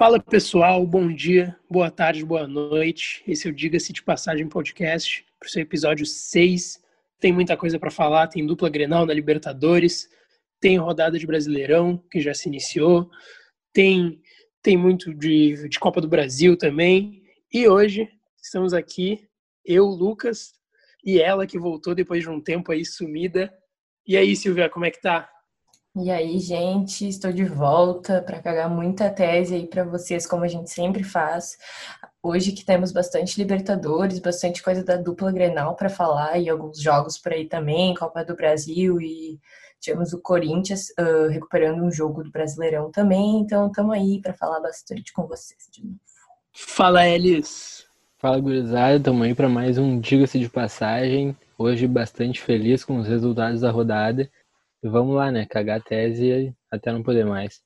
Fala pessoal, bom dia, boa tarde, boa noite. Esse é o Diga-se de Passagem Podcast, para o seu episódio 6. Tem muita coisa para falar, tem dupla Grenal na Libertadores, tem rodada de Brasileirão, que já se iniciou, tem, tem muito de, de Copa do Brasil também. E hoje estamos aqui, eu, Lucas, e ela que voltou depois de um tempo aí sumida. E aí, Silvia, como é que tá? E aí, gente, estou de volta para cagar muita tese aí para vocês, como a gente sempre faz. Hoje que temos bastante Libertadores, bastante coisa da dupla Grenal para falar e alguns jogos por aí também, Copa do Brasil e tivemos o Corinthians uh, recuperando um jogo do Brasileirão também. Então, estamos aí para falar bastante com vocês de novo. Fala, Elis. Fala, gurizada. Estamos aí para mais um Diga-se de Passagem. Hoje bastante feliz com os resultados da rodada. E vamos lá, né? Cagar a tese até não poder mais.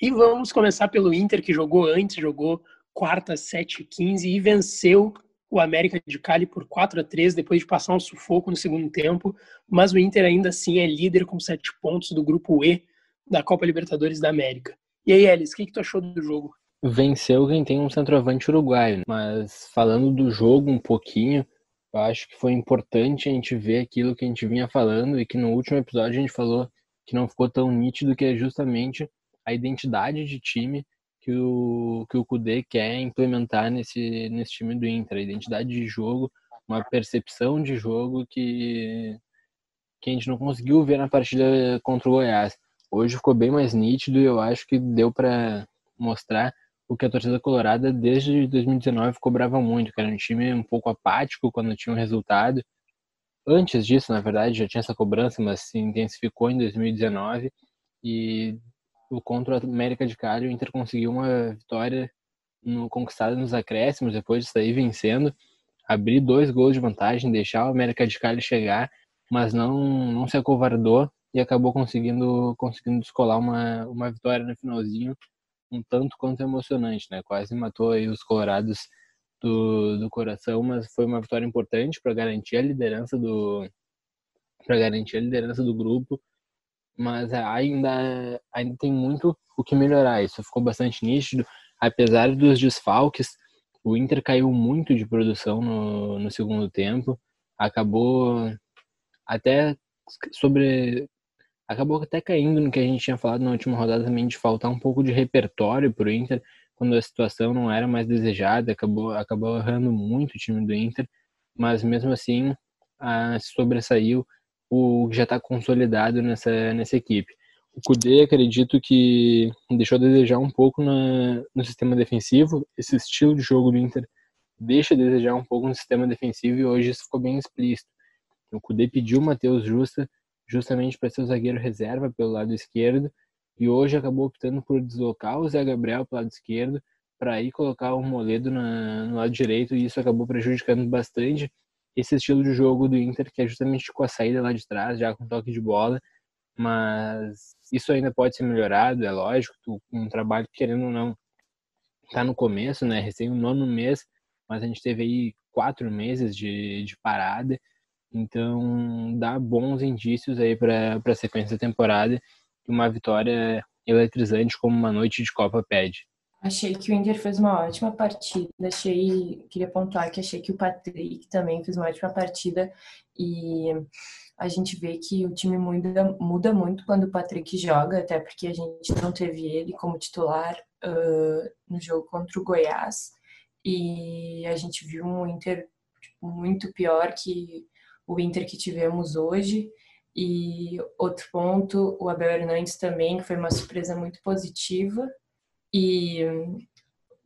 E vamos começar pelo Inter, que jogou antes, jogou quarta, 7 15 e venceu o América de Cali por 4 a 3 depois de passar um sufoco no segundo tempo. Mas o Inter ainda assim é líder com 7 pontos do grupo E da Copa Libertadores da América. E aí, Elis, o que, que tu achou do jogo? Venceu quem tem um centroavante uruguaio, mas falando do jogo um pouquinho, eu acho que foi importante a gente ver aquilo que a gente vinha falando e que no último episódio a gente falou que não ficou tão nítido, que é justamente a identidade de time que o, que o Kudê quer implementar nesse, nesse time do Inter. A identidade de jogo, uma percepção de jogo que, que a gente não conseguiu ver na partida contra o Goiás. Hoje ficou bem mais nítido e eu acho que deu para mostrar o que a torcida colorada desde 2019 cobrava muito, que era um time um pouco apático quando tinha um resultado. Antes disso, na verdade, já tinha essa cobrança, mas se intensificou em 2019 e o contra o América de Cali, o Inter conseguiu uma vitória no, conquistada nos acréscimos, depois de sair vencendo, abrir dois gols de vantagem, deixar o América de Cali chegar, mas não, não se acovardou e acabou conseguindo, conseguindo descolar uma, uma vitória no finalzinho um tanto quanto emocionante, né? Quase matou aí os colorados do, do coração, mas foi uma vitória importante para garantir a liderança do para garantir a liderança do grupo, mas ainda ainda tem muito o que melhorar. Isso ficou bastante nítido, apesar dos desfalques. O Inter caiu muito de produção no, no segundo tempo, acabou até sobre acabou até caindo no que a gente tinha falado na última rodada também de faltar um pouco de repertório para o Inter quando a situação não era mais desejada, acabou acabou errando muito o time do Inter, mas mesmo assim a, sobressaiu o que já está consolidado nessa nessa equipe. O Kudê acredito que deixou a desejar um pouco na, no sistema defensivo, esse estilo de jogo do Inter deixa a desejar um pouco no sistema defensivo e hoje isso ficou bem explícito. O Kudê pediu o Matheus Justa justamente para ser o zagueiro reserva pelo lado esquerdo, e hoje acabou optando por deslocar o Zé Gabriel para o lado esquerdo, para ir colocar o Moledo na, no lado direito, e isso acabou prejudicando bastante esse estilo de jogo do Inter, que é justamente com a saída lá de trás, já com toque de bola, mas isso ainda pode ser melhorado, é lógico, um trabalho querendo ou não, tá no começo, né, recém o nono mês, mas a gente teve aí quatro meses de, de parada, então, dá bons indícios aí para a sequência da temporada e uma vitória eletrizante como uma noite de Copa pede. Achei que o Inter fez uma ótima partida. Achei, queria pontuar que achei que o Patrick também fez uma ótima partida e a gente vê que o time muda, muda muito quando o Patrick joga, até porque a gente não teve ele como titular uh, no jogo contra o Goiás e a gente viu um Inter tipo, muito pior que o Inter que tivemos hoje. E outro ponto, o Abel Hernandes também, que foi uma surpresa muito positiva. E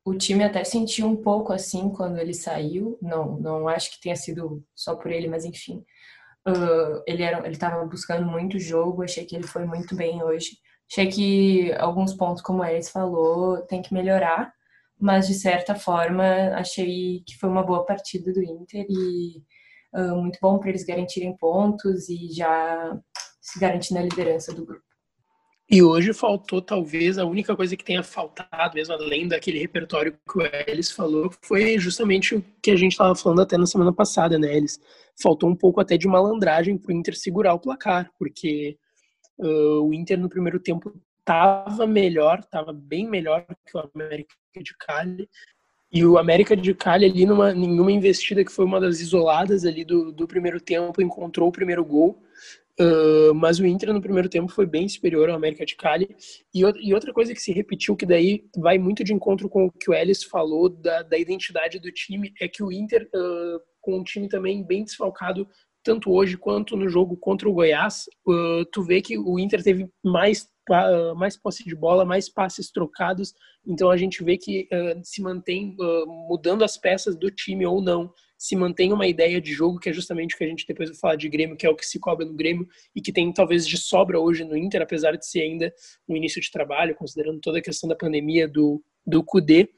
o time até sentiu um pouco assim quando ele saiu. Não, não acho que tenha sido só por ele, mas enfim. Uh, ele era, ele estava buscando muito jogo. Achei que ele foi muito bem hoje. Achei que alguns pontos, como Eris falou, tem que melhorar. Mas de certa forma, achei que foi uma boa partida do Inter e uh, muito bom para eles garantirem pontos e já se garantir na liderança do grupo. E hoje faltou, talvez, a única coisa que tenha faltado, mesmo além daquele repertório que o Ellis falou, foi justamente o que a gente estava falando até na semana passada, né, Ellis? Faltou um pouco até de malandragem para o Inter segurar o placar, porque uh, o Inter no primeiro tempo estava melhor, estava bem melhor que o América de Cali. E o América de Cali ali numa nenhuma investida que foi uma das isoladas ali do, do primeiro tempo encontrou o primeiro gol. Uh, mas o Inter no primeiro tempo foi bem superior ao América de Cali. E, e, outra coisa que se repetiu, que daí vai muito de encontro com o que o Ellis falou da, da identidade do time, é que o Inter, uh, com um time também bem desfalcado, tanto hoje quanto no jogo contra o Goiás, tu vê que o Inter teve mais, mais posse de bola, mais passes trocados, então a gente vê que se mantém mudando as peças do time ou não, se mantém uma ideia de jogo que é justamente o que a gente depois vai falar de Grêmio, que é o que se cobra no Grêmio e que tem talvez de sobra hoje no Inter, apesar de ser ainda um início de trabalho, considerando toda a questão da pandemia do, do Cudê.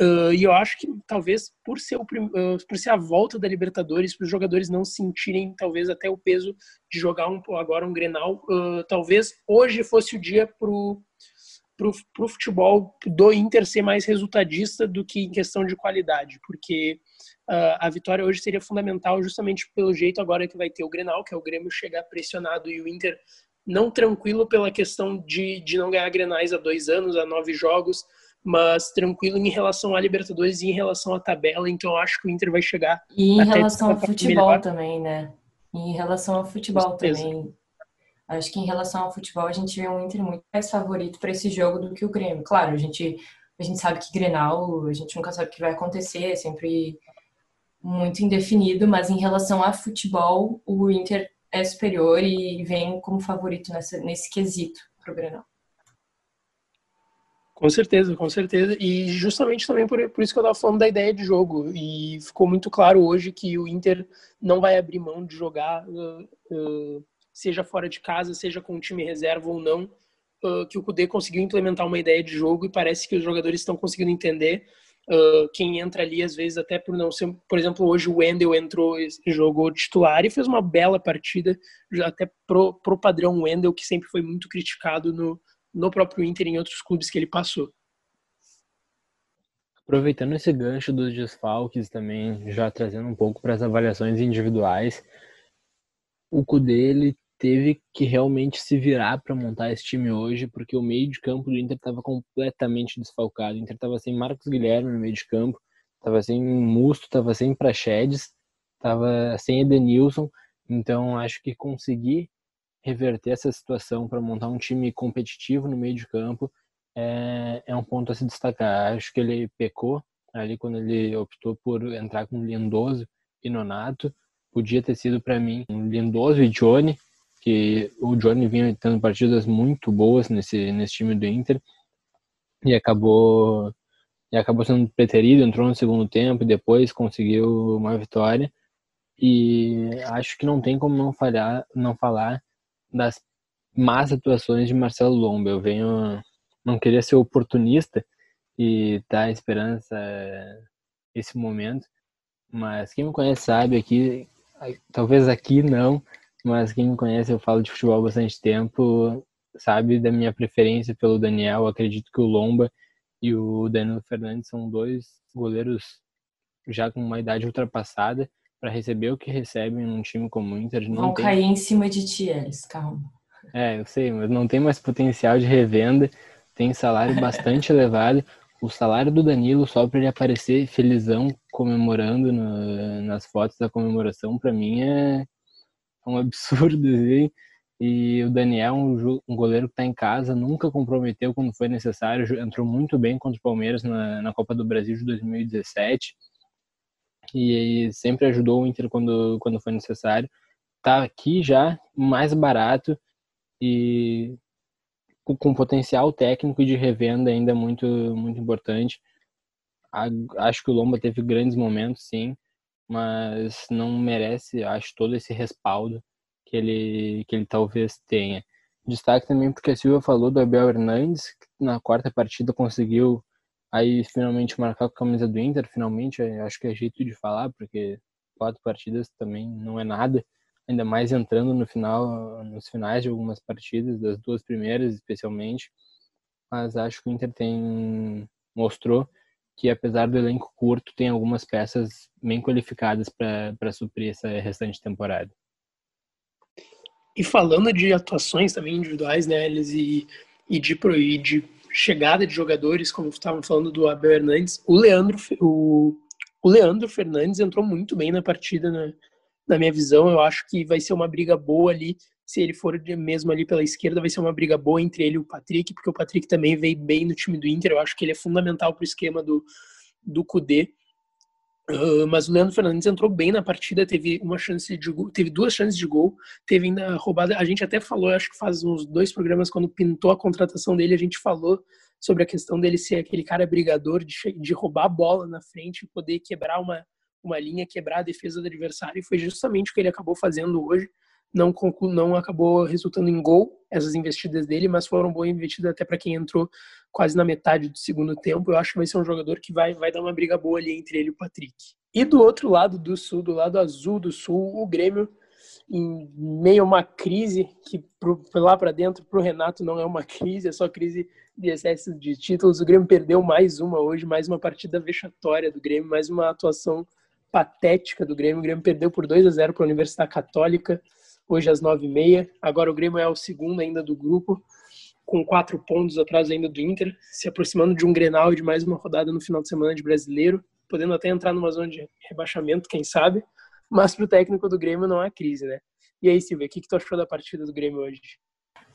Uh, e eu acho que talvez por ser, o, uh, por ser a volta da Libertadores, para os jogadores não sentirem talvez até o peso de jogar um, agora um Grenal, uh, talvez hoje fosse o dia para o futebol do Inter ser mais resultadista do que em questão de qualidade, porque a vitória hoje seria fundamental justamente pelo jeito agora que vai ter o Grenal, que é o Grêmio chegar pressionado e o Inter não tranquilo pela questão de, de não ganhar Grenais há dois anos, há nove jogos, mas tranquilo em relação à Libertadores e em relação à tabela, então acho que o Inter vai chegar. E em relação ao futebol melhor. também, né? E em relação ao futebol também. Acho que em relação ao futebol a gente vê um Inter muito mais favorito para esse jogo do que o Grêmio. Claro, a gente, a gente sabe que Grenal, a gente nunca sabe o que vai acontecer, é sempre muito indefinido, mas em relação a futebol, o Inter é superior e vem como favorito nessa, nesse quesito para o Grenal. Com certeza, com certeza. E justamente também por, por isso que eu estava falando da ideia de jogo. E ficou muito claro hoje que o Inter não vai abrir mão de jogar, uh, uh, seja fora de casa, seja com o time reserva ou não, uh, que o Kudê conseguiu implementar uma ideia de jogo e parece que os jogadores estão conseguindo entender. quem entra ali, às vezes, até por não ser. Por exemplo, hoje o Wendel entrou, jogou titular e fez uma bela partida, até pro, pro padrão Wendel, que sempre foi muito criticado no, no próprio Inter e em outros clubes que ele passou. Aproveitando esse gancho dos desfalques também, já trazendo um pouco para as avaliações individuais, o Cudê ele teve que realmente se virar para montar esse time hoje, porque o meio de campo do Inter estava completamente desfalcado. O Inter estava sem Marcos Guilherme no meio de campo, estava sem Musto, estava sem Praxedes, estava sem Edenilson. Então acho que conseguir reverter essa situação para montar um time competitivo no meio de campo é, é um ponto a se destacar. Acho que ele pecou ali quando ele optou por entrar com Lindoso e Nonato. Podia ter sido para mim Lindoso e Johnny, que o Johnny vinha tendo partidas muito boas nesse, nesse time do Inter e acabou e acabou sendo preterido, entrou no segundo tempo e depois conseguiu uma vitória. E acho que não tem como não falhar, não falar das más atuações de Marcelo Lomba. Eu venho, não queria ser oportunista e dar esperança esse momento, mas quem me conhece sabe aqui, talvez aqui não, mas quem me conhece, eu falo de futebol há bastante tempo, sabe da minha preferência pelo Daniel. Acredito que o Lomba e o Danilo Fernandes são dois goleiros já com uma idade ultrapassada para receber o que recebem num time como o Inter. Não Vão tem... cair em cima de ti, eles, calma. É, eu sei, mas não tem mais potencial de revenda, tem salário bastante elevado. O salário do Danilo, só para ele aparecer felizão comemorando no, nas fotos da comemoração, para mim é um absurdo. Assim. E o Daniel, um, um goleiro que está em casa, nunca comprometeu quando foi necessário, entrou muito bem contra o Palmeiras na, na Copa do Brasil de 2017 e sempre ajudou o Inter quando, quando foi necessário. Tá aqui já mais barato e com potencial técnico de revenda ainda muito muito importante. Acho que o Lomba teve grandes momentos, sim, mas não merece, acho, todo esse respaldo que ele que ele talvez tenha. Destaque também porque a Silvia falou do Abel Hernandes, que na quarta partida conseguiu Aí finalmente marcar com a camisa do Inter, finalmente, acho que é jeito de falar, porque quatro partidas também não é nada, ainda mais entrando no final, nos finais de algumas partidas, das duas primeiras especialmente. Mas acho que o Inter tem mostrou que apesar do elenco curto, tem algumas peças bem qualificadas para suprir essa restante temporada. E falando de atuações também individuais, né, eles e e de, e de chegada de jogadores, como estavam falando do Abel Hernandes, o Leandro, o, o Leandro Fernandes entrou muito bem na partida, na, na minha visão. Eu acho que vai ser uma briga boa ali. Se ele for mesmo ali pela esquerda, vai ser uma briga boa entre ele e o Patrick, porque o Patrick também veio bem no time do Inter. Eu acho que ele é fundamental para o esquema do, do Kudê. Mas o Leandro Fernandes entrou bem na partida, teve uma chance de gol, teve duas chances de gol, teve ainda roubada. A gente até falou, acho que faz uns dois programas quando pintou a contratação dele, a gente falou sobre a questão dele ser aquele cara brigador de, de roubar a bola na frente e poder quebrar uma, uma linha, quebrar a defesa do adversário, e foi justamente o que ele acabou fazendo hoje. Não, não acabou resultando em gol essas investidas dele, mas foram boas investidas até para quem entrou quase na metade do segundo tempo. Eu acho que vai ser um jogador que vai, vai dar uma briga boa ali entre ele e o Patrick. E do outro lado do sul, do lado azul do sul, o Grêmio em meio a uma crise que pro, lá para dentro para o Renato não é uma crise, é só crise de excesso de títulos. O Grêmio perdeu mais uma hoje, mais uma partida vexatória do Grêmio, mais uma atuação patética do Grêmio. O Grêmio perdeu por 2 a 0 para a Universidade Católica, hoje às 9h30. Agora o Grêmio é o segundo ainda do grupo, com quatro pontos atrás ainda do Inter, se aproximando de um Grenal e de mais uma rodada no final de semana de brasileiro, podendo até entrar numa zona de rebaixamento, quem sabe. Mas para o técnico do Grêmio não há crise, né? E aí, Silvia, o que, que tu achou da partida do Grêmio hoje?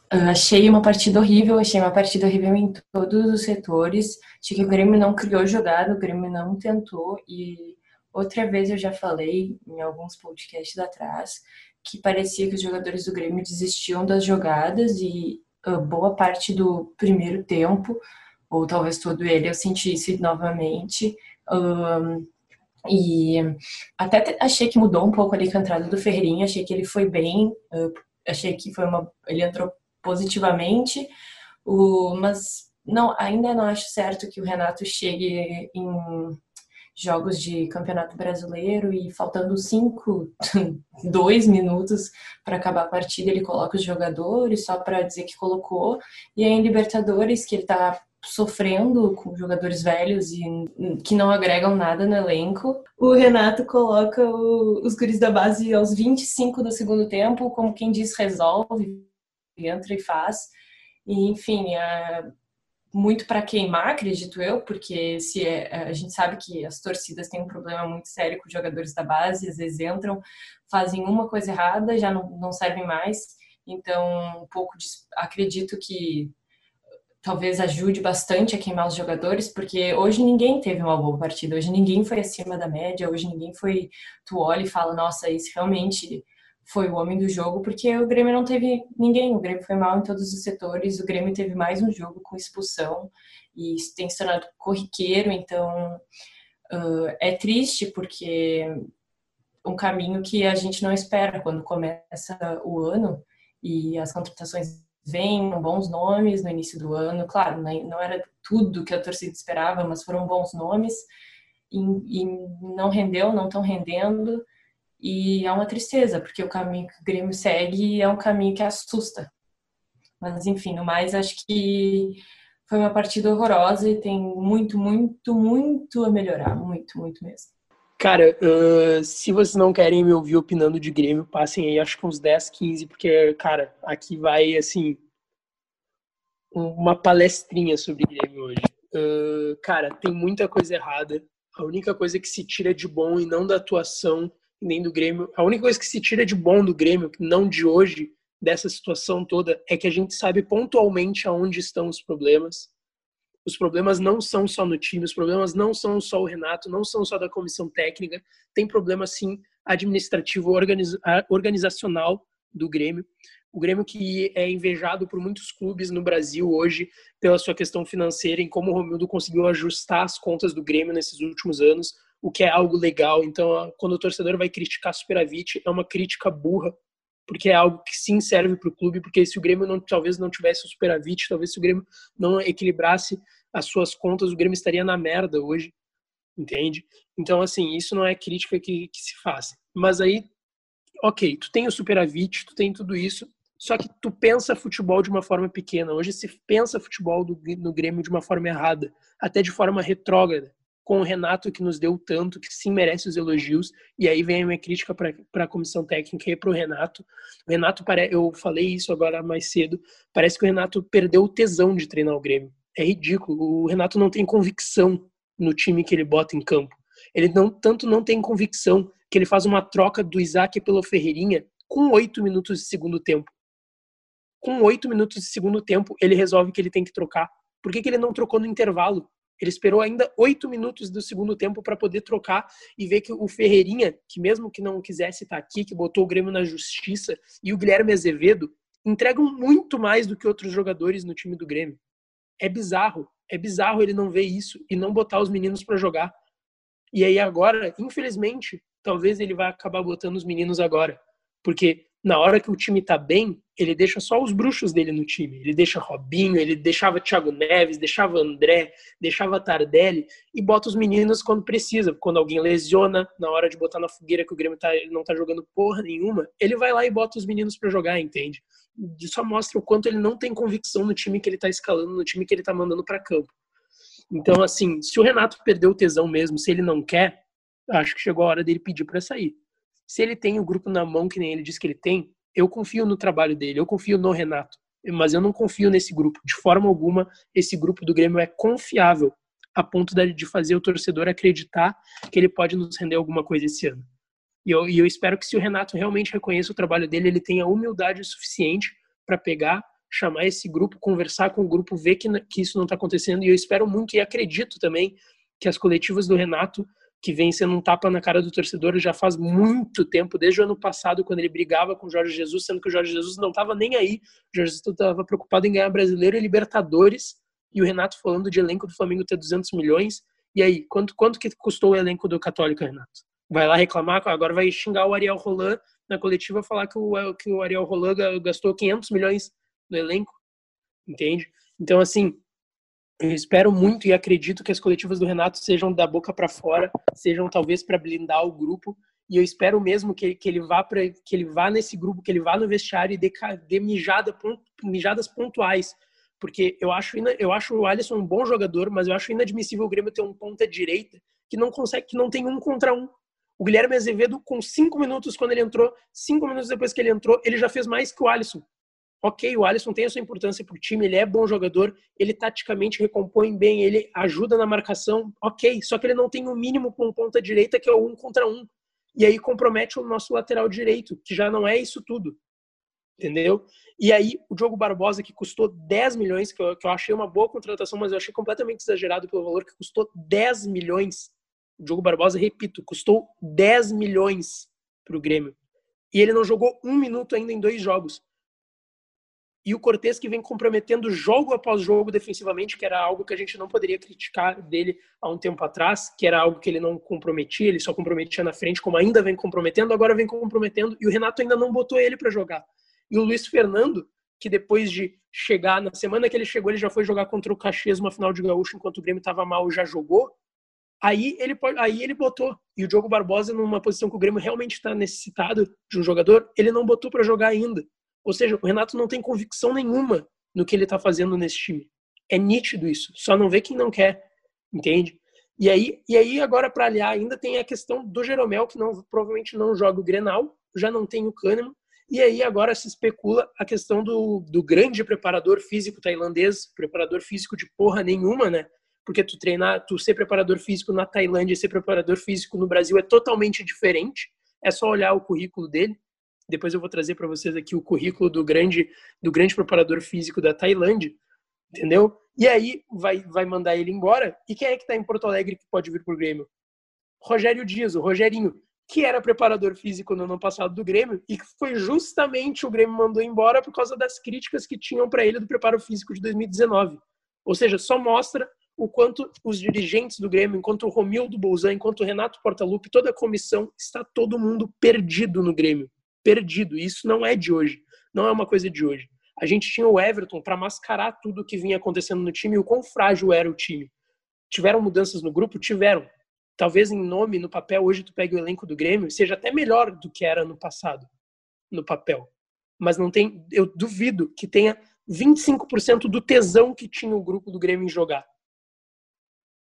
Achei uma partida horrível, achei uma partida horrível em todos os setores. Achei que o Grêmio não criou jogada, o Grêmio não tentou. E outra vez eu já falei em alguns podcasts atrás que parecia que os jogadores do Grêmio desistiam das jogadas e uh, boa parte do primeiro tempo, ou talvez todo ele, eu senti isso novamente. Uh, e até achei que mudou um pouco ali com a entrada do Ferreirinha, achei que ele foi bem, achei que foi uma. Ele entrou positivamente, mas não, ainda não acho certo que o Renato chegue em jogos de campeonato brasileiro e faltando cinco, dois minutos para acabar a partida, ele coloca os jogadores só para dizer que colocou. E aí em Libertadores, que ele está sofrendo com jogadores velhos e que não agregam nada no elenco. O Renato coloca o, os guris da base aos 25 do segundo tempo, como quem diz, resolve, entra e faz. E, enfim, é muito para queimar, acredito eu, porque se é, a gente sabe que as torcidas têm um problema muito sério com os jogadores da base, às vezes entram, fazem uma coisa errada, já não, não servem mais. Então, um pouco de, acredito que talvez ajude bastante a queimar os jogadores, porque hoje ninguém teve uma boa partida, hoje ninguém foi acima da média, hoje ninguém foi. Tu olha e fala, nossa, esse realmente foi o homem do jogo, porque o Grêmio não teve ninguém, o Grêmio foi mal em todos os setores, o Grêmio teve mais um jogo com expulsão e tem se tornado corriqueiro, então uh, é triste porque um caminho que a gente não espera quando começa o ano e as contratações vêm bons nomes no início do ano. Claro, não era tudo que a torcida esperava, mas foram bons nomes e, e não rendeu, não estão rendendo. E é uma tristeza, porque o caminho que o Grêmio segue é um caminho que assusta. Mas, enfim, no mais, acho que foi uma partida horrorosa e tem muito, muito, muito a melhorar. Muito, muito mesmo. Cara, uh, se vocês não querem me ouvir opinando de Grêmio, passem aí, acho que uns 10, 15, porque, cara, aqui vai, assim, uma palestrinha sobre Grêmio hoje. Uh, cara, tem muita coisa errada. A única coisa que se tira de bom e não da atuação nem do Grêmio, a única coisa que se tira de bom do Grêmio, não de hoje, dessa situação toda, é que a gente sabe pontualmente aonde estão os problemas. Os problemas não são só no time, os problemas não são só o Renato, não são só da comissão técnica, tem problema sim administrativo, organizacional do Grêmio. O Grêmio que é invejado por muitos clubes no Brasil hoje pela sua questão financeira, em como o Romildo conseguiu ajustar as contas do Grêmio nesses últimos anos, o que é algo legal. Então, quando o torcedor vai criticar superávit, é uma crítica burra, porque é algo que sim serve para o clube, porque se o Grêmio não, talvez não tivesse o superávit, talvez se o Grêmio não equilibrasse as suas contas, o Grêmio estaria na merda hoje, entende? Então, assim, isso não é crítica que, que se faça. Mas aí, ok, tu tem o superávit, tu tem tudo isso, só que tu pensa futebol de uma forma pequena. Hoje se pensa futebol do, no Grêmio de uma forma errada, até de forma retrógrada, com o Renato, que nos deu tanto, que sim merece os elogios. E aí vem a minha crítica para a comissão técnica e para o Renato. O Renato, eu falei isso agora mais cedo, parece que o Renato perdeu o tesão de treinar o Grêmio. É ridículo. O Renato não tem convicção no time que ele bota em campo. Ele não tanto não tem convicção que ele faz uma troca do Isaac pelo Ferreirinha com oito minutos de segundo tempo. Com oito minutos de segundo tempo, ele resolve que ele tem que trocar. Por que, que ele não trocou no intervalo? Ele esperou ainda oito minutos do segundo tempo para poder trocar e ver que o Ferreirinha, que mesmo que não quisesse estar aqui, que botou o Grêmio na justiça, e o Guilherme Azevedo entregam muito mais do que outros jogadores no time do Grêmio. É bizarro, é bizarro ele não ver isso e não botar os meninos para jogar. E aí agora, infelizmente, talvez ele vai acabar botando os meninos agora, porque na hora que o time tá bem, ele deixa só os bruxos dele no time. Ele deixa Robinho, ele deixava Thiago Neves, deixava André, deixava Tardelli e bota os meninos quando precisa. Quando alguém lesiona, na hora de botar na fogueira que o Grêmio tá, não tá jogando porra nenhuma, ele vai lá e bota os meninos para jogar, entende? Isso só mostra o quanto ele não tem convicção no time que ele tá escalando, no time que ele tá mandando para campo. Então, assim, se o Renato perdeu o tesão mesmo, se ele não quer, acho que chegou a hora dele pedir para sair. Se ele tem o grupo na mão, que nem ele diz que ele tem, eu confio no trabalho dele, eu confio no Renato, mas eu não confio nesse grupo. De forma alguma, esse grupo do Grêmio é confiável a ponto de fazer o torcedor acreditar que ele pode nos render alguma coisa esse ano. E eu, e eu espero que se o Renato realmente reconheça o trabalho dele, ele tenha humildade suficiente para pegar, chamar esse grupo, conversar com o grupo, ver que, que isso não está acontecendo. E eu espero muito e acredito também que as coletivas do Renato que vem sendo um tapa na cara do torcedor já faz muito tempo, desde o ano passado, quando ele brigava com o Jorge Jesus, sendo que o Jorge Jesus não estava nem aí. O Jorge Jesus estava preocupado em ganhar brasileiro e Libertadores, e o Renato falando de elenco do Flamengo ter 200 milhões. E aí, quanto, quanto que custou o elenco do Católico, Renato? Vai lá reclamar, agora vai xingar o Ariel Roland na coletiva, falar que o, que o Ariel Roland gastou 500 milhões no elenco, entende? Então, assim, eu espero muito e acredito que as coletivas do Renato sejam da boca para fora, sejam talvez para blindar o grupo. E eu espero mesmo que, que ele vá para que ele vá nesse grupo, que ele vá no vestiário e dê, dê mijada, mijadas pontuais, porque eu acho eu acho o Alisson um bom jogador, mas eu acho inadmissível o Grêmio ter um ponta direita que não consegue, que não tem um contra um. O Guilherme Azevedo, com cinco minutos quando ele entrou, cinco minutos depois que ele entrou, ele já fez mais que o Alisson. Ok, o Alisson tem a sua importância para o time, ele é bom jogador, ele taticamente recompõe bem, ele ajuda na marcação, ok, só que ele não tem o um mínimo com ponta direita, que é o um contra um. E aí compromete o nosso lateral direito, que já não é isso tudo. Entendeu? E aí, o Diogo Barbosa, que custou 10 milhões, que eu, que eu achei uma boa contratação, mas eu achei completamente exagerado pelo valor, que custou 10 milhões. O Diogo Barbosa, repito, custou 10 milhões para o Grêmio. E ele não jogou um minuto ainda em dois jogos e o Cortez que vem comprometendo jogo após jogo defensivamente, que era algo que a gente não poderia criticar dele há um tempo atrás, que era algo que ele não comprometia, ele só comprometia na frente, como ainda vem comprometendo, agora vem comprometendo, e o Renato ainda não botou ele para jogar. E o Luiz Fernando, que depois de chegar, na semana que ele chegou, ele já foi jogar contra o Caxias uma final de gaúcho, enquanto o Grêmio estava mal, já jogou, aí ele, aí ele botou. E o Diogo Barbosa, numa posição que o Grêmio realmente está necessitado de um jogador, ele não botou para jogar ainda. Ou seja, o Renato não tem convicção nenhuma no que ele está fazendo nesse time. É nítido isso. Só não vê quem não quer, entende? E aí, e aí agora para aliar ainda tem a questão do Jeromel que não provavelmente não joga o Grenal, já não tem o Kahneman. E aí agora se especula a questão do, do grande preparador físico tailandês, preparador físico de porra nenhuma, né? Porque tu treinar, tu ser preparador físico na Tailândia e ser preparador físico no Brasil é totalmente diferente. É só olhar o currículo dele. Depois eu vou trazer para vocês aqui o currículo do grande, do grande preparador físico da Tailândia, entendeu? E aí vai, vai mandar ele embora. E quem é que está em Porto Alegre que pode vir para o Grêmio? Rogério Dias, o Rogerinho, que era preparador físico no ano passado do Grêmio e que foi justamente o Grêmio mandou embora por causa das críticas que tinham para ele do preparo físico de 2019. Ou seja, só mostra o quanto os dirigentes do Grêmio, enquanto o Romildo Bolzan, enquanto o Renato Portaluppi, toda a comissão, está todo mundo perdido no Grêmio perdido. Isso não é de hoje. Não é uma coisa de hoje. A gente tinha o Everton para mascarar tudo o que vinha acontecendo no time e o quão frágil era o time. Tiveram mudanças no grupo? Tiveram. Talvez em nome, no papel, hoje tu pegue o elenco do Grêmio, seja até melhor do que era no passado, no papel. Mas não tem, eu duvido que tenha 25% do tesão que tinha o grupo do Grêmio em jogar.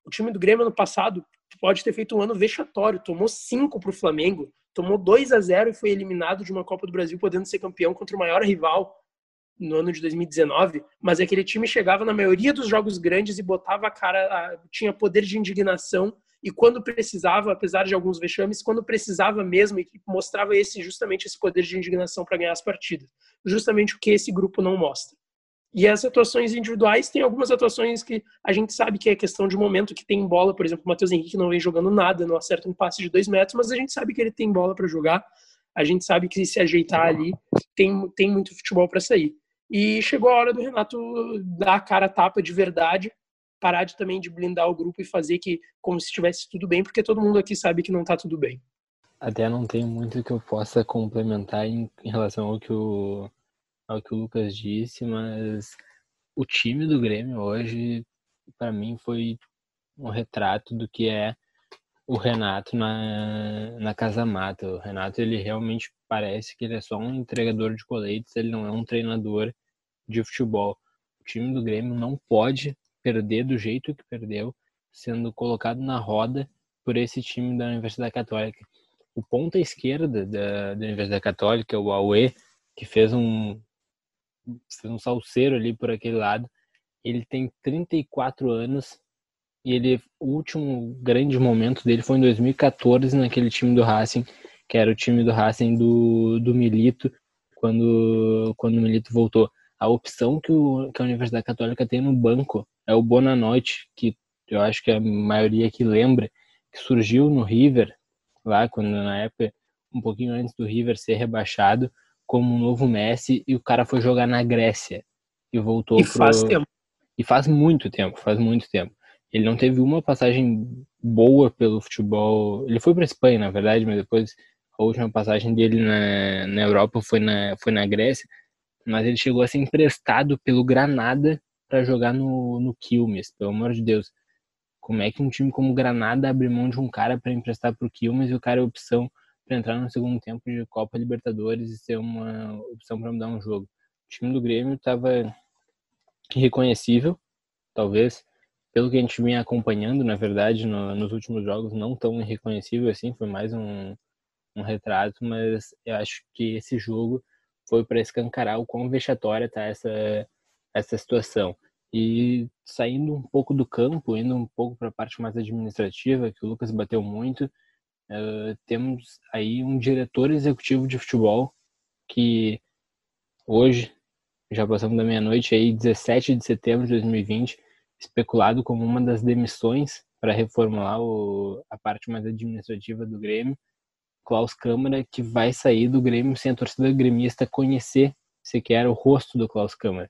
O time do Grêmio ano passado pode ter feito um ano vexatório, tomou cinco para o Flamengo, tomou 2 a 0 e foi eliminado de uma Copa do Brasil, podendo ser campeão contra o maior rival no ano de 2019, mas aquele time chegava na maioria dos jogos grandes e botava a cara, tinha poder de indignação. E quando precisava, apesar de alguns vexames, quando precisava mesmo e mostrava esse justamente esse poder de indignação para ganhar as partidas, justamente o que esse grupo não mostra. E as atuações individuais, tem algumas atuações que a gente sabe que é questão de momento, que tem bola, por exemplo, o Matheus Henrique não vem jogando nada, não acerta um passe de dois metros, mas a gente sabe que ele tem bola para jogar, a gente sabe que se ajeitar ali, tem, tem muito futebol para sair. E chegou a hora do Renato dar a cara a tapa de verdade, parar de também de blindar o grupo e fazer que como se estivesse tudo bem, porque todo mundo aqui sabe que não está tudo bem. Até não tem muito que eu possa complementar em, em relação ao que, o, ao que o Lucas disse, mas o time do Grêmio hoje, para mim, foi um retrato do que é o Renato na, na Casa Mata. O Renato, ele realmente parece que ele é só um entregador de coletes, ele não é um treinador de futebol. O time do Grêmio não pode perder do jeito que perdeu, sendo colocado na roda por esse time da Universidade Católica. O ponta esquerda da, da Universidade Católica, o Aue, que fez um, um salseiro ali por aquele lado, ele tem 34 anos e ele o último grande momento dele foi em 2014 naquele time do Racing, que era o time do Racing do, do Milito, quando, quando o Milito voltou. A opção que, o, que a Universidade Católica tem no banco é o Bonanote, que eu acho que a maioria que lembra, que surgiu no River, lá quando na época, um pouquinho antes do River ser rebaixado, como um novo Messi, e o cara foi jogar na Grécia e voltou e pro... faz tempo. E faz muito tempo, faz muito tempo. Ele não teve uma passagem boa pelo futebol. Ele foi para Espanha, na verdade, mas depois a última passagem dele na, na Europa foi na, foi na Grécia. Mas ele chegou a ser emprestado pelo Granada para jogar no, no Quilmes, pelo amor de Deus. Como é que um time como Granada abre mão de um cara para emprestar para o Quilmes e o cara é opção para entrar no segundo tempo de Copa Libertadores e ser uma opção para mudar um jogo? O time do Grêmio estava irreconhecível, talvez, pelo que a gente vinha acompanhando, na verdade, no, nos últimos jogos, não tão irreconhecível assim, foi mais um, um retrato, mas eu acho que esse jogo foi para escancarar o quão vexatória tá essa, essa situação. E saindo um pouco do campo, indo um pouco para a parte mais administrativa, que o Lucas bateu muito, uh, temos aí um diretor executivo de futebol que hoje, já passamos da meia-noite, aí 17 de setembro de 2020, especulado como uma das demissões para reformular o, a parte mais administrativa do Grêmio. Klaus Câmara, que vai sair do Grêmio sem a torcida gremista conhecer sequer o rosto do Klaus Câmara.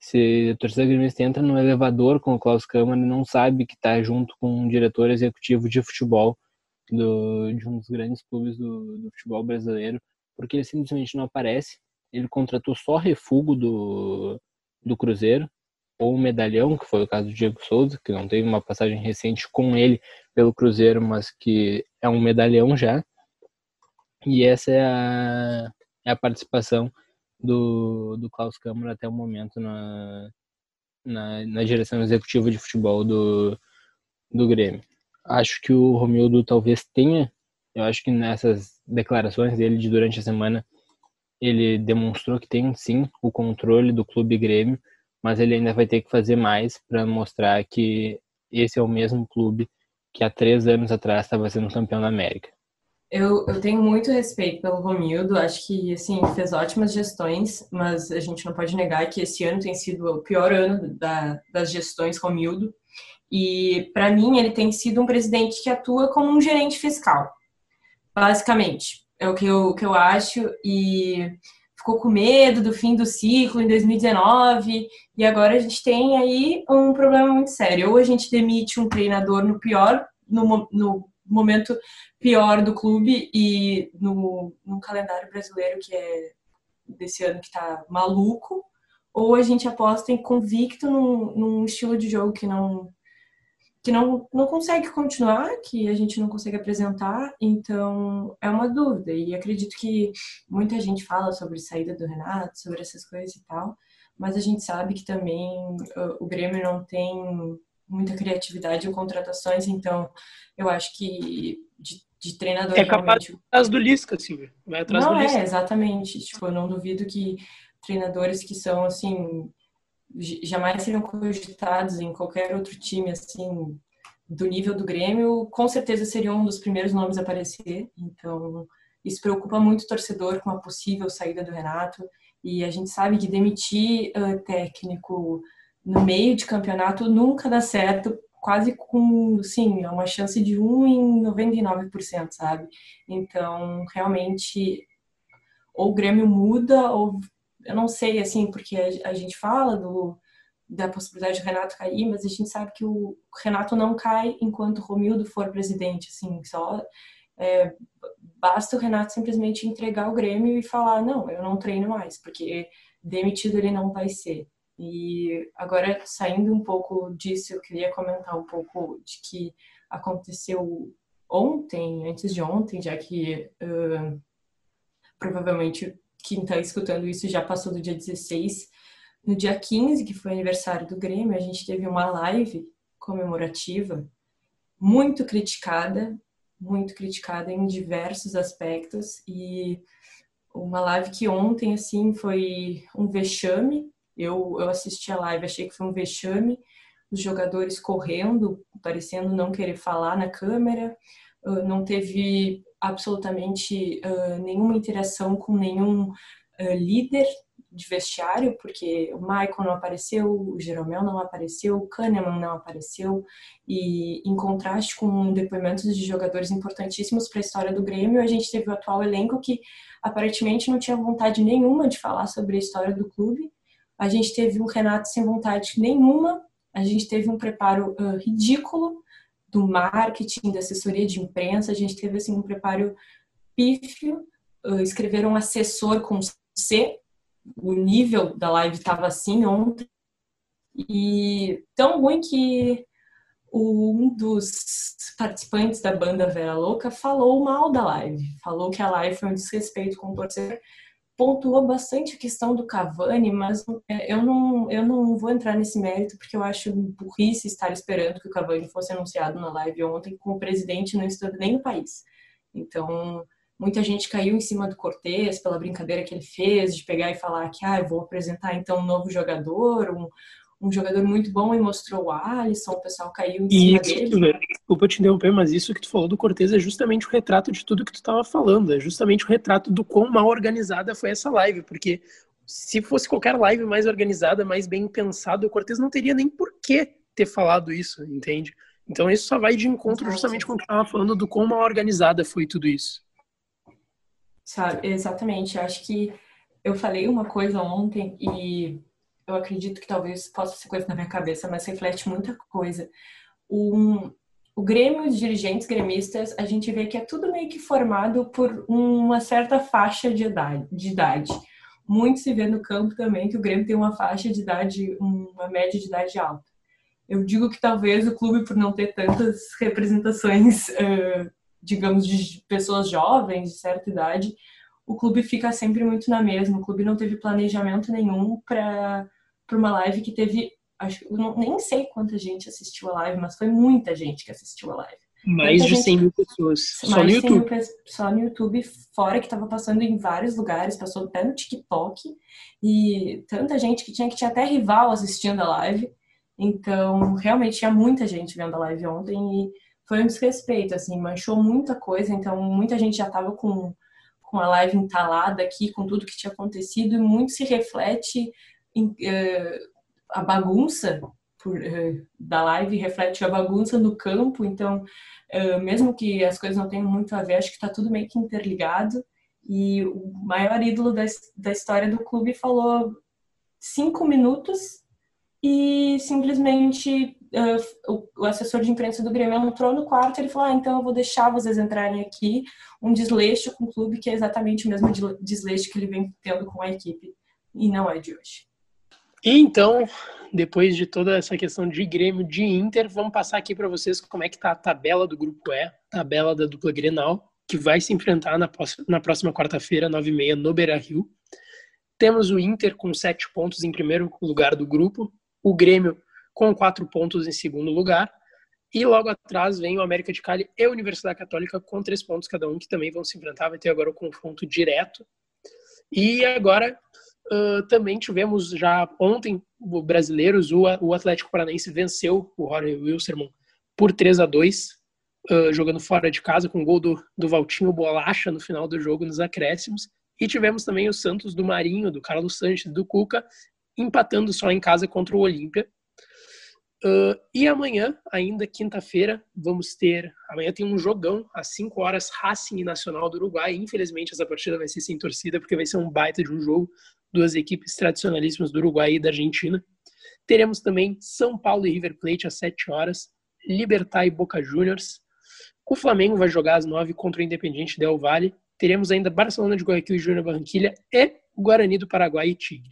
Se a torcida gremista entra no elevador com o Klaus Câmara, não sabe que está junto com um diretor executivo de futebol do, de um dos grandes clubes do, do futebol brasileiro, porque ele simplesmente não aparece. Ele contratou só refugo do, do Cruzeiro, ou medalhão, que foi o caso do Diego Souza, que não teve uma passagem recente com ele pelo Cruzeiro, mas que é um medalhão já. E essa é a, é a participação do, do Klaus Câmara até o momento na, na, na direção executiva de futebol do, do Grêmio. Acho que o Romildo talvez tenha, eu acho que nessas declarações dele de durante a semana, ele demonstrou que tem sim o controle do clube Grêmio, mas ele ainda vai ter que fazer mais para mostrar que esse é o mesmo clube que há três anos atrás estava sendo campeão da América. Eu, eu tenho muito respeito pelo Romildo, acho que assim fez ótimas gestões, mas a gente não pode negar que esse ano tem sido o pior ano da, das gestões Romildo. E para mim ele tem sido um presidente que atua como um gerente fiscal, basicamente é o que eu, que eu acho. E ficou com medo do fim do ciclo em 2019 e agora a gente tem aí um problema muito sério. Ou a gente demite um treinador no pior, no, no momento pior do clube e no, no calendário brasileiro que é desse ano que tá maluco, ou a gente aposta em convicto num, num estilo de jogo que não que não, não consegue continuar, que a gente não consegue apresentar, então é uma dúvida. E acredito que muita gente fala sobre saída do Renato, sobre essas coisas e tal, mas a gente sabe que também uh, o Grêmio não tem muita criatividade em contratações, então eu acho que de, de treinador é capaz realmente... atrás do Lisca, Silvia. Vai atrás não do Lisca. é, exatamente. Tipo, eu não duvido que treinadores que são assim jamais seriam cogitados em qualquer outro time assim do nível do Grêmio, com certeza seriam um dos primeiros nomes a aparecer. Então, isso preocupa muito o torcedor com a possível saída do Renato. E a gente sabe que demitir uh, técnico no meio de campeonato nunca dá certo, quase com, sim, é uma chance de 1 em 99%, sabe? Então, realmente, ou o Grêmio muda, ou eu não sei, assim, porque a, gente fala do, da possibilidade de Renato cair, mas a gente sabe que o Renato não cai enquanto Romildo for presidente, assim, só é, basta o Renato simplesmente entregar o Grêmio e falar, não, eu não treino mais, porque demitido ele não vai ser. E agora, saindo um pouco disso, eu queria comentar um pouco de que aconteceu ontem, antes de ontem, já que uh, provavelmente quem está escutando isso já passou do dia 16. No dia 15, que foi aniversário do Grêmio, a gente teve uma live comemorativa muito criticada, muito criticada em diversos aspectos e uma live que ontem assim foi um vexame. Eu, eu assisti a live, achei que foi um vexame, os jogadores correndo, parecendo não querer falar na câmera, não teve absolutamente uh, nenhuma interação com nenhum uh, líder de vestiário, porque o Michael não apareceu, o Jeromel não apareceu, o Kahneman não apareceu, e em contraste com depoimentos de jogadores importantíssimos para a história do Grêmio, a gente teve o atual elenco que aparentemente não tinha vontade nenhuma de falar sobre a história do clube, a gente teve um Renato sem vontade nenhuma, a gente teve um preparo uh, ridículo do marketing, da assessoria de imprensa, a gente teve assim um preparo pífio, uh, escreveram assessor com C, o nível da live estava assim ontem. E tão ruim que um dos participantes da banda Vera Louca falou mal da live. Falou que a live foi um desrespeito com o torcedor. Pontuou bastante a questão do Cavani, mas é, eu não, eu não vou entrar nesse mérito porque eu acho burrice estar esperando que o Cavani fosse anunciado na live ontem com o presidente não estando nem no país. Então, Muita gente caiu em cima do Cortez pela brincadeira que ele fez de pegar e falar que ah, eu vou apresentar então um novo jogador, um, um jogador muito bom e mostrou o Alisson, o pessoal caiu em cima isso, dele. Desculpa te interromper, mas isso que tu falou do Cortez é justamente o retrato de tudo que tu estava falando, é justamente o retrato do quão mal organizada foi essa live, porque se fosse qualquer live mais organizada, mais bem pensada, o Cortez não teria nem por que ter falado isso, entende? Então isso só vai de encontro justamente com o que estava falando do quão mal organizada foi tudo isso. Sabe, exatamente. Acho que eu falei uma coisa ontem e eu acredito que talvez possa ser coisa na minha cabeça, mas reflete muita coisa. Um, o Grêmio de dirigentes gremistas, a gente vê que é tudo meio que formado por uma certa faixa de idade. De idade. Muito se vê no campo também que o Grêmio tem uma faixa de idade, uma média de idade alta. Eu digo que talvez o clube, por não ter tantas representações digamos, de pessoas jovens, de certa idade, o clube fica sempre muito na mesma. O clube não teve planejamento nenhum para uma live que teve, acho, não, nem sei quanta gente assistiu a live, mas foi muita gente que assistiu a live. Mais de 100 mil pessoas. Só no YouTube. Mil, só no YouTube, fora que estava passando em vários lugares, passou até no TikTok. E tanta gente que tinha que tinha até rival assistindo a live. Então, realmente tinha muita gente vendo a live ontem. E foi um desrespeito, assim, manchou muita coisa, então muita gente já estava com, com a live entalada aqui, com tudo que tinha acontecido, e muito se reflete em, uh, a bagunça por, uh, da live, reflete a bagunça no campo, então, uh, mesmo que as coisas não tenham muito a ver, acho que está tudo meio que interligado, e o maior ídolo da, da história do clube falou cinco minutos e simplesmente uh, o, assessor de imprensa do Grêmio entrou no quarto e ele falou: ah, então eu vou deixar vocês entrarem aqui, um desleixo com o clube que é exatamente o mesmo desleixo que ele vem tendo com a equipe, e não é de hoje. E então, depois de toda essa questão de Grêmio, de Inter, vamos passar aqui para vocês como é que tá a tabela do grupo E, tabela da dupla Grenal, que vai se enfrentar na, na próxima quarta-feira, 9h30, no Beira-Rio. Temos o Inter com sete pontos em primeiro lugar do grupo, o Grêmio com quatro pontos em segundo lugar. E logo atrás vem o América de Cali e a Universidade Católica com três pontos cada um, que também vão se enfrentar. Vai ter agora o confronto direto. E agora uh, também tivemos já ontem o brasileiros, o, o Atlético Paranaense venceu o Jorge Wilstermann por 3 a 2 uh, jogando fora de casa, com gol do, do Valtinho Bolacha no final do jogo, nos acréscimos. E tivemos também o Santos do Marinho, do Carlos Sanches, do Cuca, empatando só em casa contra o Olímpia. Uh, e amanhã, ainda quinta-feira, vamos ter. Amanhã tem um jogão às 5 horas, Racing Nacional do Uruguai. Infelizmente, essa partida vai ser sem torcida, porque vai ser um baita de um jogo. Duas equipes tradicionalíssimas do Uruguai e da Argentina. Teremos também São Paulo e River Plate às 7 horas, Libertar e Boca Juniors. O Flamengo vai jogar às 9 contra o Independiente Del Valle. Teremos ainda Barcelona de Guayaquil e Júnior Barranquilha e Guarani do Paraguai e Tigre.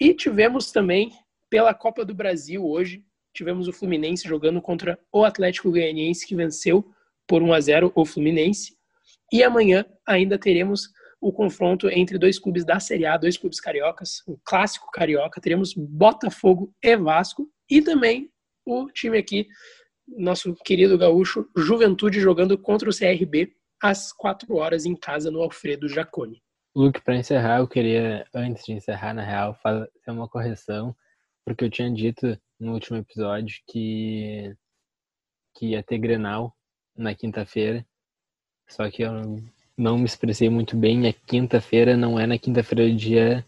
E tivemos também pela Copa do Brasil hoje, tivemos o Fluminense jogando contra o Atlético Goianiense, que venceu por 1 a 0 o Fluminense. E amanhã ainda teremos o confronto entre dois clubes da Série A, dois clubes cariocas, o clássico carioca. Teremos Botafogo e Vasco e também o time aqui, nosso querido gaúcho, Juventude, jogando contra o CRB às 4 horas em casa no Alfredo Jaconi. Luke, para encerrar, eu queria, antes de encerrar, na real, fazer uma correção porque eu tinha dito no último episódio que, que ia ter Grenal na quinta-feira, só que eu não me expressei muito bem. A quinta-feira não é na quinta-feira dia.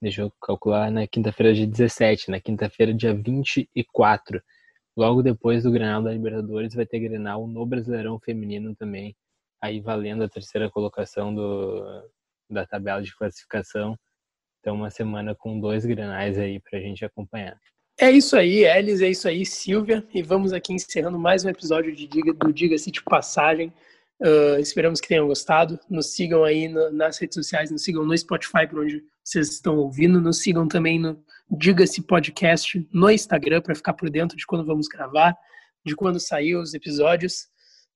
Deixa eu calcular, na quinta-feira dia 17, na quinta-feira dia 24. Logo depois do Grenal da Libertadores vai ter Grenal no Brasileirão Feminino também, aí valendo a terceira colocação do, da tabela de classificação. Então, uma semana com dois granais aí para a gente acompanhar. É isso aí, Elis, é isso aí, Silvia. E vamos aqui encerrando mais um episódio de Diga, do Diga-se de Passagem. Uh, esperamos que tenham gostado. Nos sigam aí no, nas redes sociais, nos sigam no Spotify, por onde vocês estão ouvindo. Nos sigam também no Diga-se Podcast no Instagram para ficar por dentro de quando vamos gravar, de quando sair os episódios.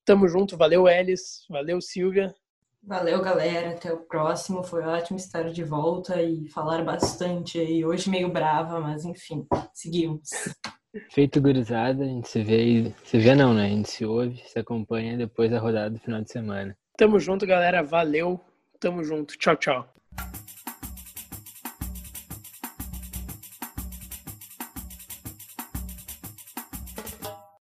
Tamo junto, valeu, Elis, valeu, Silvia. Valeu, galera. Até o próximo. Foi ótimo estar de volta e falar bastante aí. Hoje meio brava, mas enfim, seguimos. Feito gurizada, a gente se vê, se vê não, né? A gente se ouve, se acompanha depois da rodada do final de semana. Tamo junto, galera. Valeu. Tamo junto. Tchau, tchau.